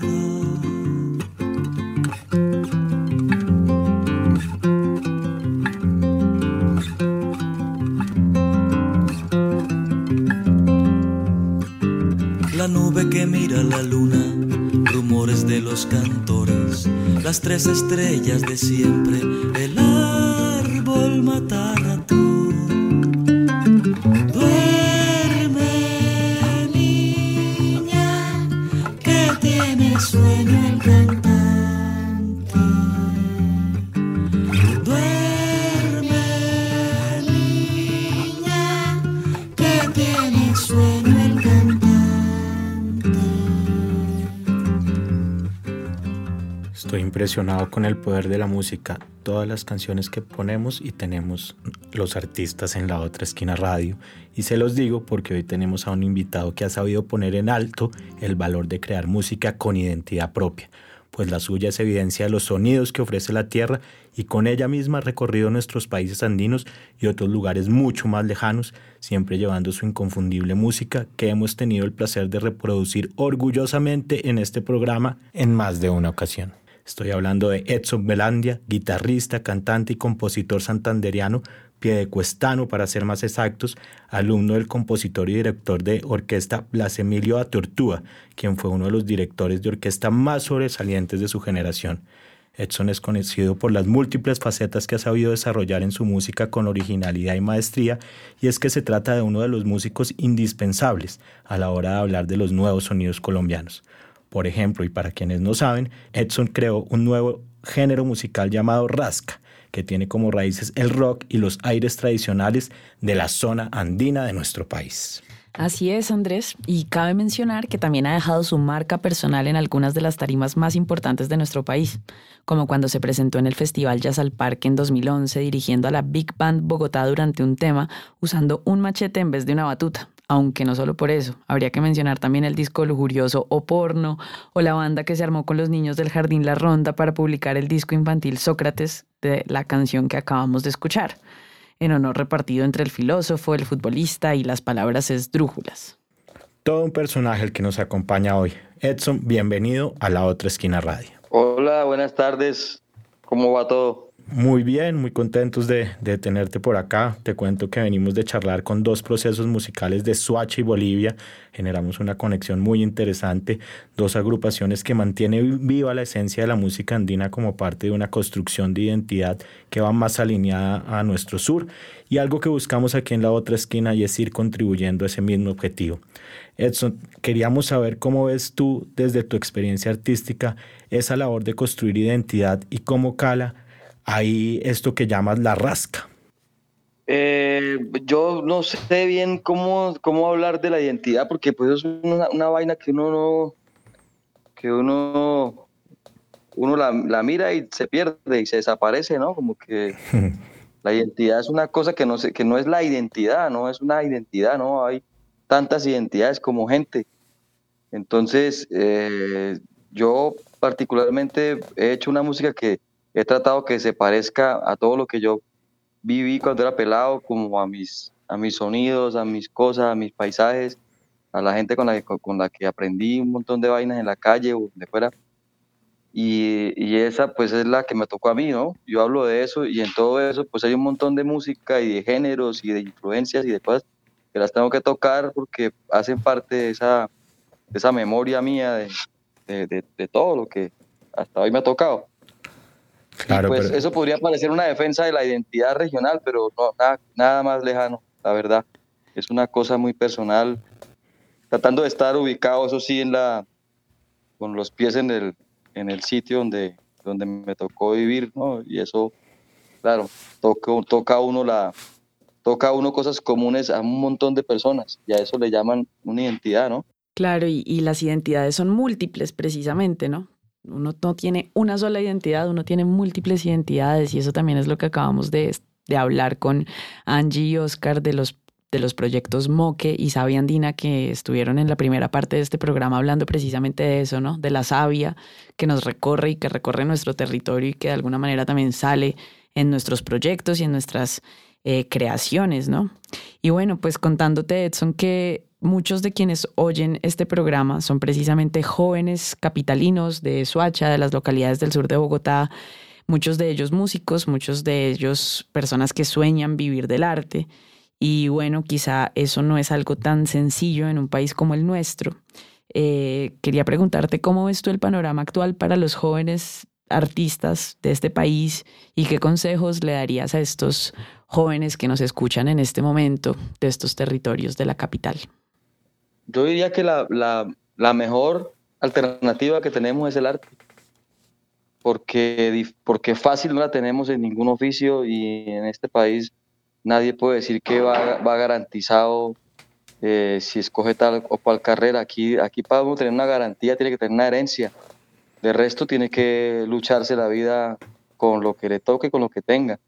Con el poder de la música, todas las canciones que ponemos y tenemos los artistas en la otra esquina radio. Y se los digo porque hoy tenemos a un invitado que ha sabido poner en alto el valor de crear música con identidad propia, pues la suya es evidencia de los sonidos que ofrece la tierra y con ella misma ha recorrido nuestros países andinos y otros lugares mucho más lejanos, siempre llevando su inconfundible música que hemos tenido el placer de reproducir orgullosamente en este programa en más de una ocasión. Estoy hablando de Edson Belandia, guitarrista, cantante y compositor santanderiano, piedecuestano para ser más exactos, alumno del compositor y director de orquesta Blas Emilio Atortúa, quien fue uno de los directores de orquesta más sobresalientes de su generación. Edson es conocido por las múltiples facetas que ha sabido desarrollar en su música con originalidad y maestría, y es que se trata de uno de los músicos indispensables a la hora de hablar de los nuevos sonidos colombianos. Por ejemplo, y para quienes no saben, Edson creó un nuevo género musical llamado rasca, que tiene como raíces el rock y los aires tradicionales de la zona andina de nuestro país.
Así es, Andrés, y cabe mencionar que también ha dejado su marca personal en algunas de las tarimas más importantes de nuestro país, como cuando se presentó en el Festival Jazz al Parque en 2011 dirigiendo a la Big Band Bogotá durante un tema usando un machete en vez de una batuta. Aunque no solo por eso, habría que mencionar también el disco lujurioso O Porno o la banda que se armó con los niños del Jardín La Ronda para publicar el disco infantil Sócrates de la canción que acabamos de escuchar en honor repartido entre el filósofo, el futbolista y las palabras esdrújulas.
Todo un personaje el que nos acompaña hoy. Edson, bienvenido a la otra esquina radio.
Hola, buenas tardes. ¿Cómo va todo?
Muy bien, muy contentos de, de, tenerte por acá. Te cuento que venimos de charlar con dos procesos musicales de Suacha y Bolivia. Generamos una conexión muy interesante, dos agrupaciones que mantienen viva la esencia de la música andina como parte de una construcción de identidad que va más alineada a nuestro sur y algo que buscamos aquí en la otra esquina y es ir contribuyendo a ese mismo objetivo. Edson, queríamos saber cómo ves tú desde tu experiencia artística esa labor de construir identidad y cómo cala hay esto que llamas la rasca.
Eh, yo no sé bien cómo, cómo hablar de la identidad, porque pues es una, una vaina que uno no, que uno, uno la, la, mira y se pierde y se desaparece, ¿no? Como que la identidad es una cosa que no, sé, que no es la identidad, no es una identidad, ¿no? Hay tantas identidades como gente. Entonces, eh, yo particularmente he hecho una música que he tratado que se parezca a todo lo que yo viví cuando era pelado, como a mis, a mis sonidos, a mis cosas, a mis paisajes, a la gente con la, que, con la que aprendí un montón de vainas en la calle o donde fuera. Y, y, esa pues es la que me tocó a mí, ¿no? Yo hablo de eso y en todo eso pues hay un montón de música y de géneros y de influencias y de cosas que las tengo que tocar porque hacen parte de esa, de esa memoria mía de, de, de, de todo lo que hasta hoy me ha tocado.
Claro,
pues
pero...
eso podría parecer una defensa de la identidad regional, pero no, nada, nada más lejano, la verdad. Es una cosa muy personal, tratando de estar ubicado, eso sí, en la, con los pies en el, en el sitio donde, donde me tocó vivir, ¿no? Y eso, claro, toca, toca uno la toca a uno cosas comunes a un montón de personas y a eso le llaman una identidad, ¿no?
Claro, y, y las identidades son múltiples precisamente, ¿no? Uno no tiene una sola identidad, uno tiene múltiples identidades y eso también es lo que acabamos de, de hablar con Angie y Oscar de los, de los proyectos Moque y Sabia Andina que estuvieron en la primera parte de este programa hablando precisamente de eso, ¿no? De la savia que nos recorre y que recorre nuestro territorio y que de alguna manera también sale en nuestros proyectos y en nuestras eh, creaciones, ¿no? Y bueno, pues contándote, Edson, que muchos de quienes oyen este programa son precisamente jóvenes capitalinos de Suacha, de las localidades del sur de Bogotá, muchos de ellos músicos, muchos de ellos personas que sueñan vivir del arte. Y bueno, quizá eso no es algo tan sencillo en un país como el nuestro. Eh, quería preguntarte cómo ves tú el panorama actual para los jóvenes artistas de este país y qué consejos le darías a estos jóvenes que nos escuchan en este momento de estos territorios de la capital.
Yo diría que la, la, mejor alternativa que tenemos es el arte, porque, porque fácil no la tenemos en ningún oficio y en este país nadie puede decir que va, va garantizado eh, si escoge tal o cual carrera. Aquí, aquí para tener una garantía tiene que tener una herencia. De resto tiene que lucharse la vida con lo que le toque, con lo que tenga.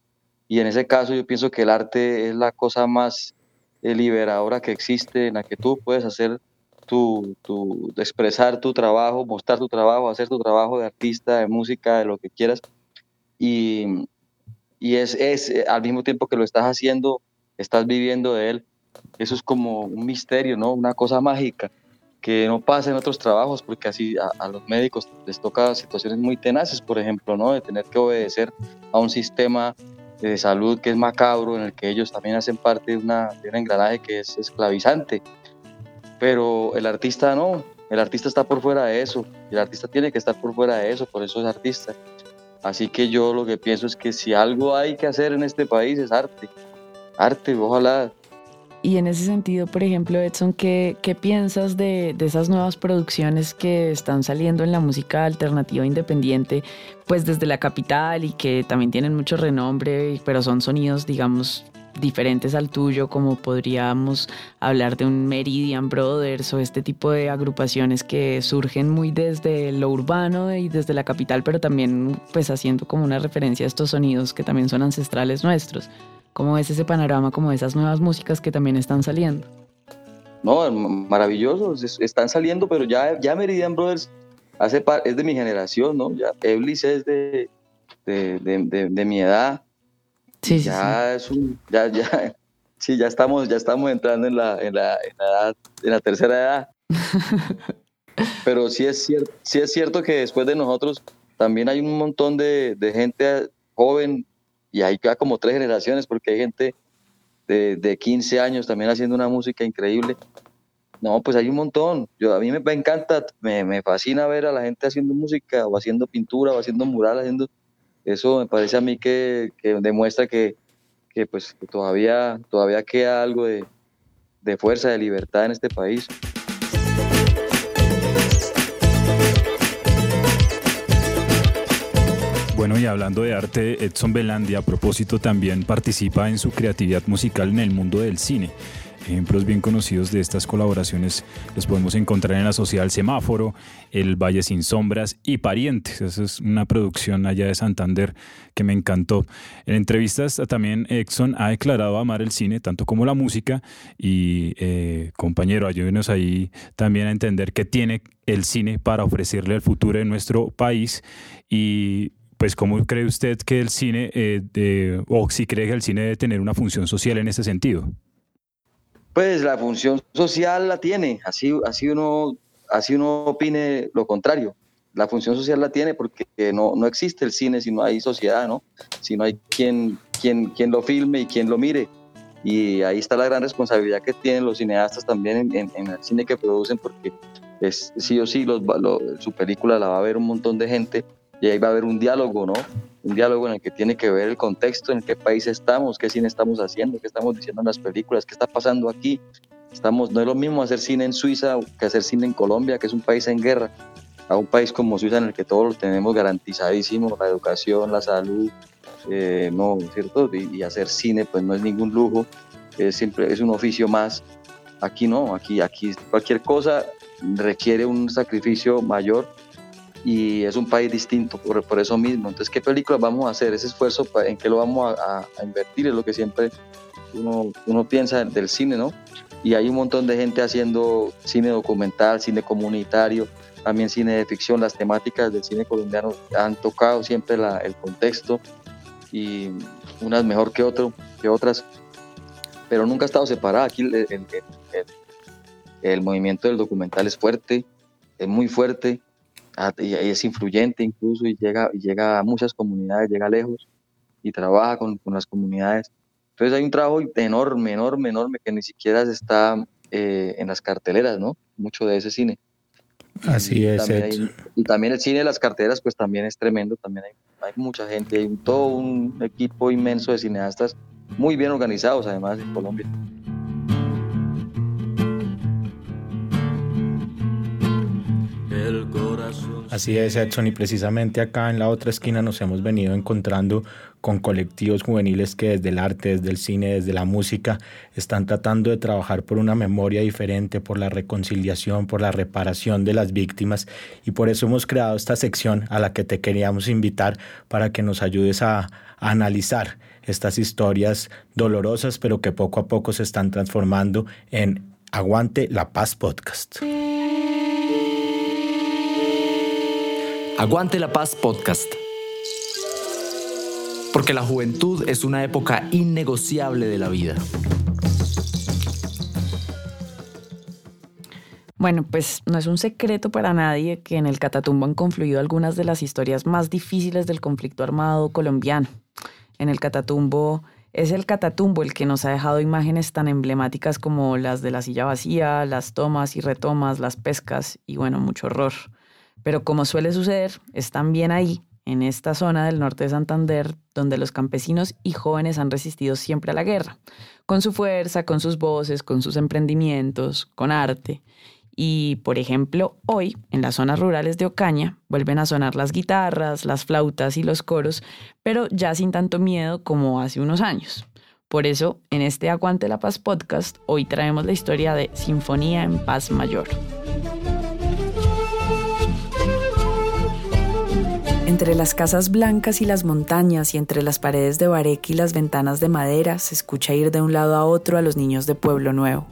Y en ese caso yo pienso que el arte es la cosa más eh, liberadora que existe, en la que tú puedes hacer tu, tu, expresar tu trabajo, mostrar tu trabajo, hacer tu trabajo de artista, de música, de lo que quieras. Y, y es, es eh, al mismo tiempo que lo estás haciendo, estás viviendo de él. Eso es como un misterio, ¿no? Una cosa mágica que no pasa en otros trabajos, porque así a, los médicos les toca situaciones muy tenaces, por ejemplo, ¿no? De tener que obedecer a un sistema de salud que es macabro, en el que ellos también hacen parte de, una, de un engranaje que es esclavizante. Pero el artista no, el artista está por fuera de eso, el artista tiene que estar por fuera de eso, por eso es artista. Así que yo lo que pienso es que si algo hay que hacer en este país es arte. Arte, ojalá
y en ese sentido, por ejemplo, Edson, ¿qué, qué piensas de, de, esas nuevas producciones que están saliendo en la música alternativa independiente, pues desde la capital y que también tienen mucho renombre, pero son sonidos, digamos, diferentes al tuyo, como podríamos hablar de un Meridian Brothers o este tipo de agrupaciones que surgen muy desde lo urbano y desde la capital, pero también pues haciendo como una referencia a estos sonidos que también son ancestrales nuestros. ¿Cómo ves ese panorama, como esas nuevas músicas que también están saliendo?
No, maravilloso, están saliendo, pero ya, ya Meridian Brothers hace es de mi generación, ¿no? Ya Eblis es de, de, de, mi edad.
Sí,
ya es un, ya, ya, sí, ya estamos, ya estamos entrando en la, en la, en la, edad, en la tercera edad. pero sí es cierto, sí es cierto que después de nosotros también hay un montón de, de gente joven y hay ya como tres generaciones, porque hay gente de, de 15 años también haciendo una música increíble. No, pues hay un montón. Yo, a mí me, encanta, me, me, fascina ver a la gente haciendo música o haciendo pintura o haciendo mural, haciendo... Eso me parece a mí que, que demuestra que, que pues, todavía, todavía queda algo de, de fuerza, de libertad en este país.
Bueno, y hablando de arte, Edson Belandi a propósito también participa en su creatividad musical en el mundo del cine. Ejemplos bien conocidos de estas colaboraciones los podemos encontrar en la social Semáforo, El Valle Sin Sombras y Parientes. Esa es una producción allá de Santander que me encantó. En entrevistas también Edson ha declarado amar el cine tanto como la música y eh, compañero, ayúdenos ahí también a entender qué tiene el cine para ofrecerle al futuro de nuestro país y pues ¿cómo cree usted que el cine, eh, o si cree que el cine debe tener una función social en ese sentido?
Pues la función social la tiene, así, así, uno, así uno opine lo contrario. La función social la tiene porque no, no existe el cine si no hay sociedad, ¿no? Si no hay quien, quien, quien lo filme y quien lo mire. Y ahí está la gran responsabilidad que tienen los cineastas también en, el cine que producen, porque es, sí o sí los, su película la va a ver un montón de gente y ahí va a haber un diálogo, ¿no? Un diálogo en el que tiene que ver el contexto, en qué país estamos, qué cine estamos haciendo, qué estamos diciendo en las películas, qué está pasando aquí. Estamos, no es lo mismo hacer cine en Suiza que hacer cine en Colombia, que es un país en guerra, a un país como Suiza en el que todos lo tenemos garantizadísimo, la educación, la salud, eh, no, ¿cierto? Y, y, hacer cine pues no es ningún lujo, es siempre es un oficio más. Aquí no, aquí, aquí cualquier cosa requiere un sacrificio mayor y es un país distinto por, por, eso mismo. Entonces, ¿qué películas vamos a hacer? Ese esfuerzo, ¿en qué lo vamos a, a, invertir? Es lo que siempre uno, uno, piensa del cine, ¿no? Y hay un montón de gente haciendo cine documental, cine comunitario, también cine de ficción. Las temáticas del cine colombiano han tocado siempre la, el contexto y unas mejor que, otro, que otras, pero nunca ha estado separada. Aquí el, el, el, el movimiento del documental es fuerte, es muy fuerte y es influyente incluso y llega, llega a muchas comunidades, llega lejos y trabaja con, con las comunidades. Entonces hay un trabajo enorme, enorme, enorme que ni siquiera está eh, en las carteleras, ¿no? Mucho de ese cine.
Así es.
También
Edson.
hay- y también el cine de las carteras, pues también es tremendo. También hay, hay mucha gente, hay un- todo un equipo inmenso de cineastas muy bien organizados, además, en Colombia.
Así es, Edson, y precisamente acá en la otra esquina nos hemos venido encontrando con colectivos juveniles que desde el arte, desde el cine, desde la música, están tratando de trabajar por una memoria diferente, por la reconciliación, por la reparación de las víctimas, y por eso hemos creado esta sección a la que te queríamos invitar para que nos ayudes a, a analizar estas historias dolorosas, pero que poco a poco se están transformando en Aguante la Paz Podcast.
Aguante la Paz Podcast. Porque la juventud es una época innegociable de la vida.
Bueno, pues no es un secreto para nadie que en el Catatumbo han confluido algunas de las historias más difíciles del conflicto armado colombiano. En el Catatumbo es el Catatumbo el que nos ha dejado imágenes tan emblemáticas como las de la silla vacía, las tomas y retomas, las pescas y bueno, mucho horror. Pero como suele suceder, es también ahí, en esta zona del norte de Santander, donde los campesinos y jóvenes han resistido siempre a la guerra, con su fuerza, con sus voces, con sus emprendimientos, con arte. Y, por ejemplo, hoy, en las zonas rurales de Ocaña, vuelven a sonar las guitarras, las flautas y los coros, pero ya sin tanto miedo como hace unos años. Por eso, en este Aguante la Paz podcast, hoy traemos la historia de Sinfonía en Paz Mayor. Entre las casas blancas y las montañas y entre las paredes de bareque y las ventanas de madera se escucha ir de un lado a otro a los niños de Pueblo Nuevo,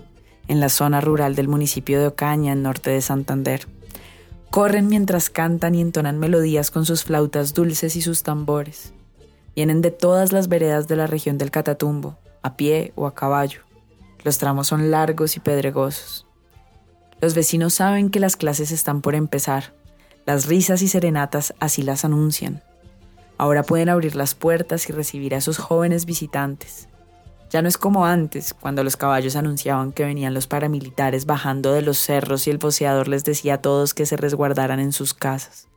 en la zona rural del municipio de Ocaña, en norte de Santander. Corren mientras cantan y entonan melodías con sus flautas dulces y sus tambores. Vienen de todas las veredas de la región del Catatumbo, a pie o a caballo. Los tramos son largos y pedregosos. Los vecinos saben que las clases están por empezar. Las risas y serenatas así las anuncian. Ahora pueden abrir las puertas y recibir a esos jóvenes visitantes. Ya no es como antes, cuando los caballos anunciaban que venían los paramilitares bajando de los cerros y el voceador les decía a todos que se resguardaran en sus casas.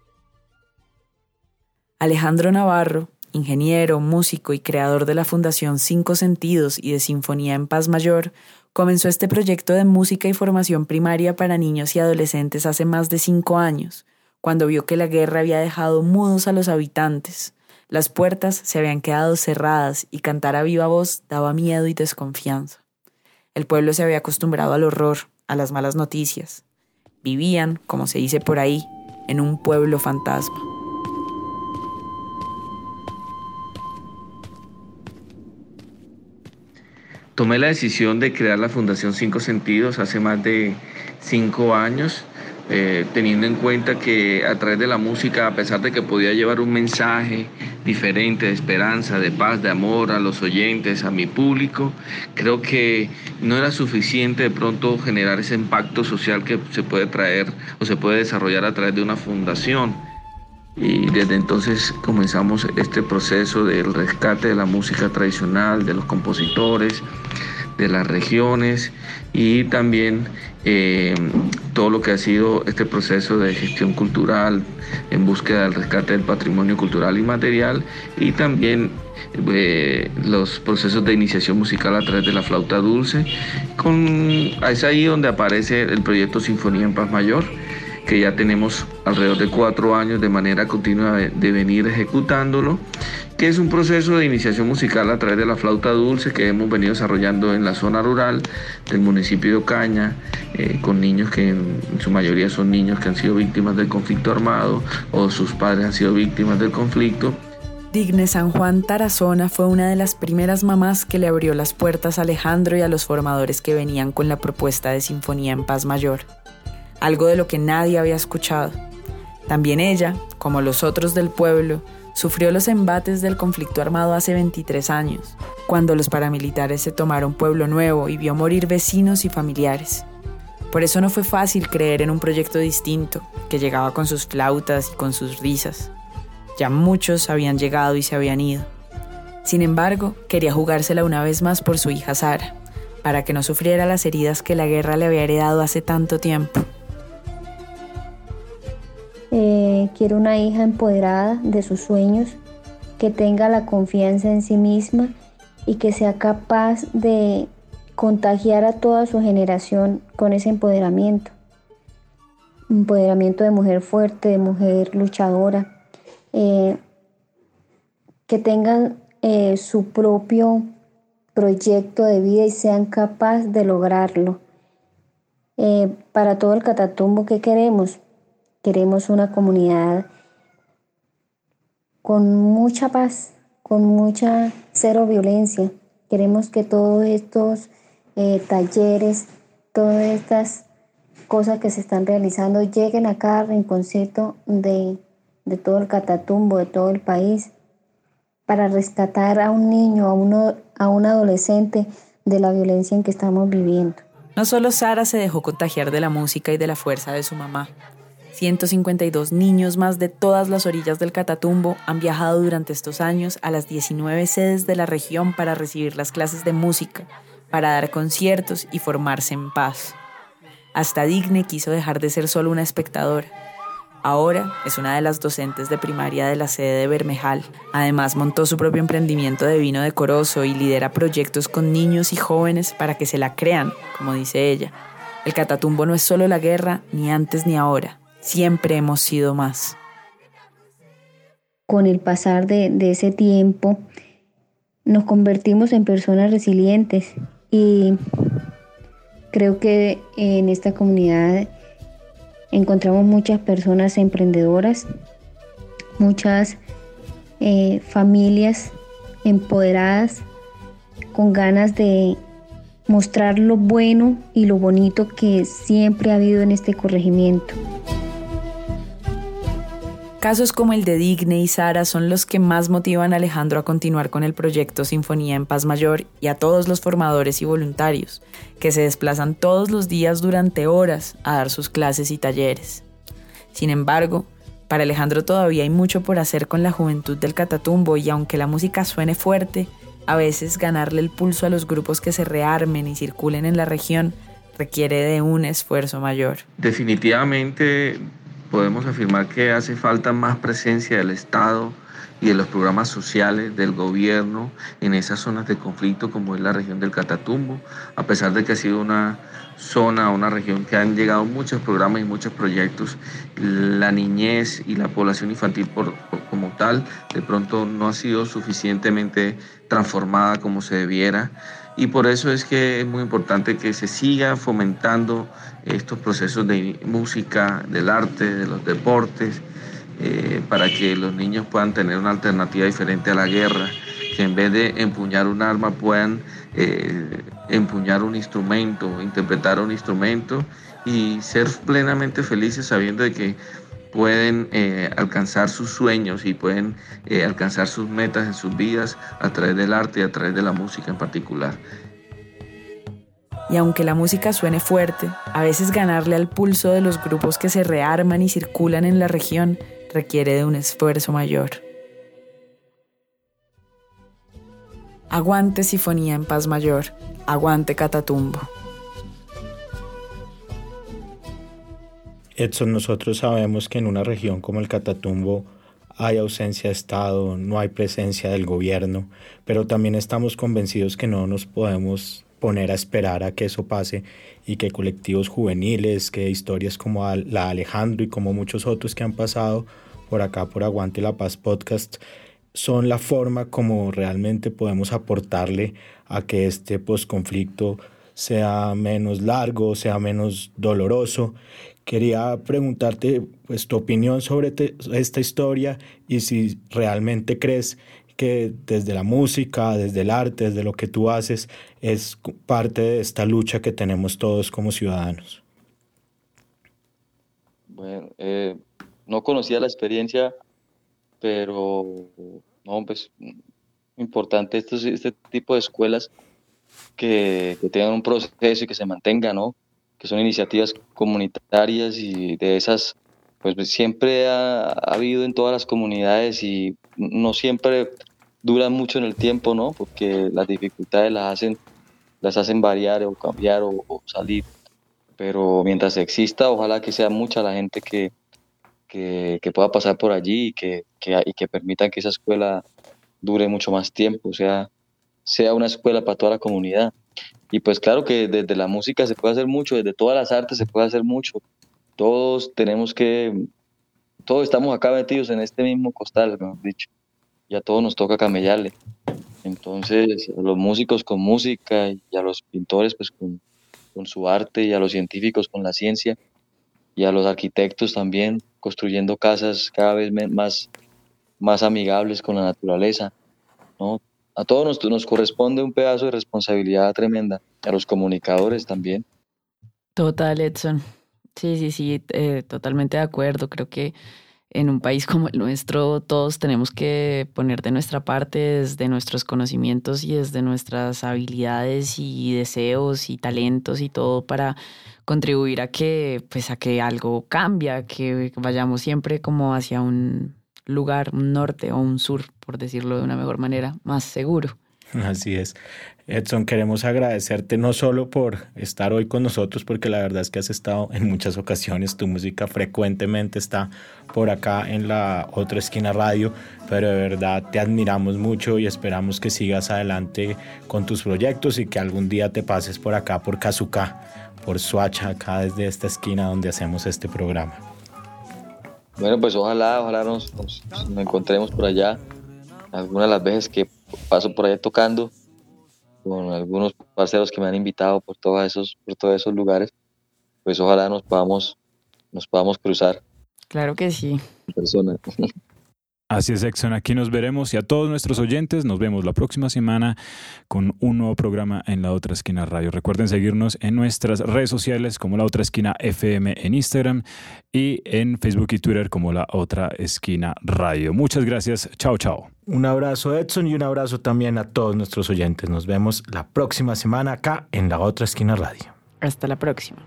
Alejandro Navarro, ingeniero, músico y creador de la Fundación Cinco Sentidos y de Sinfonía en Paz Mayor, comenzó este proyecto de música y formación primaria para niños y adolescentes hace más de cinco años, cuando vio que la guerra había dejado mudos a los habitantes. Las puertas se habían quedado cerradas y cantar a viva voz daba miedo y desconfianza. El pueblo se había acostumbrado al horror, a las malas noticias. Vivían, como se dice por ahí, en un pueblo fantasma.
Tomé la decisión de crear la Fundación Cinco Sentidos hace más de cinco años, eh, teniendo en cuenta que a través de la música, a pesar de que podía llevar un mensaje diferente de esperanza, de paz, de amor a los oyentes, a mi público, creo que no era suficiente de pronto generar ese impacto social que se puede traer o se puede desarrollar a través de una fundación. Y desde entonces comenzamos este proceso del rescate de la música tradicional, de los compositores, de las regiones y también eh, todo lo que ha sido este proceso de gestión cultural en búsqueda del rescate del patrimonio cultural y material y también eh, los procesos de iniciación musical a través de la flauta dulce. Con, es ahí donde aparece el proyecto Sinfonía en Paz Mayor que ya tenemos alrededor de cuatro años de manera continua de, venir ejecutándolo, que es un proceso de iniciación musical a través de la flauta dulce que hemos venido desarrollando en la zona rural del municipio de Ocaña, eh, con niños que en, en, su mayoría son niños que han sido víctimas del conflicto armado o sus padres han sido víctimas del conflicto.
Digne San Juan Tarazona fue una de las primeras mamás que le abrió las puertas a Alejandro y a los formadores que venían con la propuesta de Sinfonía en Paz Mayor algo de lo que nadie había escuchado. También ella, como los otros del pueblo, sufrió los embates del conflicto armado hace 23 años, cuando los paramilitares se tomaron Pueblo Nuevo y vio morir vecinos y familiares. Por eso no fue fácil creer en un proyecto distinto, que llegaba con sus flautas y con sus risas. Ya muchos habían llegado y se habían ido. Sin embargo, quería jugársela una vez más por su hija Sara, para que no sufriera las heridas que la guerra le había heredado hace tanto tiempo.
Quiero una hija empoderada de sus sueños, que tenga la confianza en sí misma y que sea capaz de contagiar a toda su generación con ese empoderamiento. Empoderamiento de mujer fuerte, de mujer luchadora, eh, que tengan eh, su propio proyecto de vida y sean capaces de lograrlo. Eh, para todo el Catatumbo, ¿qué queremos? Queremos una comunidad con mucha paz, con mucha cero violencia. Queremos que todos estos eh, talleres, todas estas cosas que se están realizando lleguen a cada rinconcito de, de todo el Catatumbo, de todo el país, para rescatar a un niño, a, uno, a un adolescente de la violencia en que estamos viviendo.
No solo Sara se dejó contagiar de la música y de la fuerza de su mamá. 152 niños más de todas las orillas del Catatumbo han viajado durante estos años a las 19 sedes de la región para recibir las clases de música, para dar conciertos y formarse en paz. Hasta Digne quiso dejar de ser solo una espectadora Ahora es una de las docentes de primaria de la sede de Bermejal. Además montó su propio emprendimiento de vino decoroso y lidera proyectos con niños y jóvenes para que se la crean, como dice ella. El catatumbo no es solo la guerra, ni antes ni ahora. Siempre hemos sido más.
Con el pasar de, de ese tiempo, nos convertimos en personas resilientes y creo que en esta comunidad encontramos muchas personas emprendedoras, muchas eh, familias empoderadas con ganas de mostrar lo bueno y lo bonito que siempre ha habido en este corregimiento.
Casos como el de Digne y Sara son los que más motivan a Alejandro a continuar con el proyecto Sinfonía en Paz Mayor y a todos los formadores y voluntarios, que se desplazan todos los días durante horas a dar sus clases y talleres. Sin embargo, para Alejandro todavía hay mucho por hacer con la juventud del Catatumbo y aunque la música suene fuerte, a veces ganarle el pulso a los grupos que se rearmen y circulen en la región requiere de un esfuerzo mayor.
Definitivamente podemos afirmar que hace falta más presencia del Estado y de los programas sociales del gobierno en esas zonas de conflicto como es la región del Catatumbo, a pesar de que ha sido una zona, una región que han llegado muchos programas y muchos proyectos, la niñez y la población infantil como tal de pronto no ha sido suficientemente transformada como se debiera. Y por eso es que es muy importante que se siga fomentando estos procesos de música, del arte, de los deportes, eh, para que los niños puedan tener una alternativa diferente a la guerra, que en vez de empuñar un arma puedan eh, empuñar un instrumento, interpretar un instrumento y ser plenamente felices sabiendo que pueden eh, alcanzar sus sueños y pueden alcanzar sus metas en sus vidas a través del arte y a través de la música en particular.
Y aunque la música suene fuerte, a veces ganarle al pulso de los grupos que se rearman y circulan en la región requiere de un esfuerzo mayor. Aguante Sinfonía en Paz Mayor, aguante Catatumbo.
Edson, nosotros sabemos que en una región como el Catatumbo hay ausencia de Estado, no hay presencia del gobierno, pero también estamos convencidos que no nos podemos poner a esperar a que eso pase y que colectivos juveniles, que historias como la Alejandro y como muchos otros que han pasado por acá por Aguante la Paz Podcast son la forma como realmente podemos aportarle a que este posconflicto sea menos largo, sea menos doloroso. Quería preguntarte pues, tu opinión sobre esta historia y si realmente crees que desde la música, desde el arte, desde lo que tú haces, es parte de esta lucha que tenemos todos como ciudadanos.
Bueno, eh, no conocía la experiencia, pero no, pues importante estos, este tipo de escuelas que, que, tengan un proceso y que se mantengan, ¿no? Que son iniciativas comunitarias y de esas, pues siempre ha, ha habido en todas las comunidades y no siempre duran mucho en el tiempo, ¿no? Porque las dificultades las hacen, las hacen variar o cambiar o, salir. Pero mientras exista, ojalá que sea mucha la gente que, que, pueda pasar por allí y que, y que permitan que esa escuela dure mucho más tiempo, o sea, sea una escuela para toda la comunidad. Y pues claro que desde la música se puede hacer mucho, desde todas las artes se puede hacer mucho. Todos tenemos que, todos estamos acá metidos en este mismo costal, mejor dicho. Ya todos nos toca camellarle. Entonces, a los músicos con música y a los pintores pues con, con su arte y a los científicos con la ciencia y a los arquitectos también construyendo casas cada vez más, más amigables con la naturaleza. ¿no? A todos nos, nos corresponde un pedazo de responsabilidad tremenda, a los comunicadores también.
Total, Edson. Sí, sí, sí, eh, totalmente de acuerdo. Creo que en un país como el nuestro todos tenemos que poner de nuestra parte desde nuestros conocimientos y desde nuestras habilidades y deseos y talentos y todo para contribuir a que pues a que algo cambie, que vayamos siempre como hacia un lugar, un norte o un sur, por decirlo de una mejor manera, más seguro.
Así es. Edson, queremos agradecerte no solo por estar hoy con nosotros, porque la verdad es que has estado en muchas ocasiones, tu música frecuentemente está por acá en la otra esquina radio, pero de verdad te admiramos mucho y esperamos que sigas adelante con tus proyectos y que algún día te pases por acá, por Kazuka, por Suacha, acá desde esta esquina donde hacemos este programa.
Bueno, pues ojalá, ojalá nos, encontremos por allá algunas de las veces que paso por allá tocando con algunos parceros que me han invitado por todos esos, por todos esos lugares, pues ojalá nos podamos, nos podamos cruzar.
Claro que sí.
persona.
Así es, Exxon. Aquí nos veremos y a todos nuestros oyentes nos vemos la próxima semana con un nuevo programa en La Otra Esquina Radio. Recuerden seguirnos en nuestras redes sociales como La Otra Esquina FM en Instagram y en Facebook y Twitter como La Otra Esquina Radio. Muchas gracias. Chao, chao.
Un abrazo, Edson, y un abrazo también a todos nuestros oyentes. Nos vemos la próxima semana acá en La Otra Esquina Radio.
Hasta la próxima.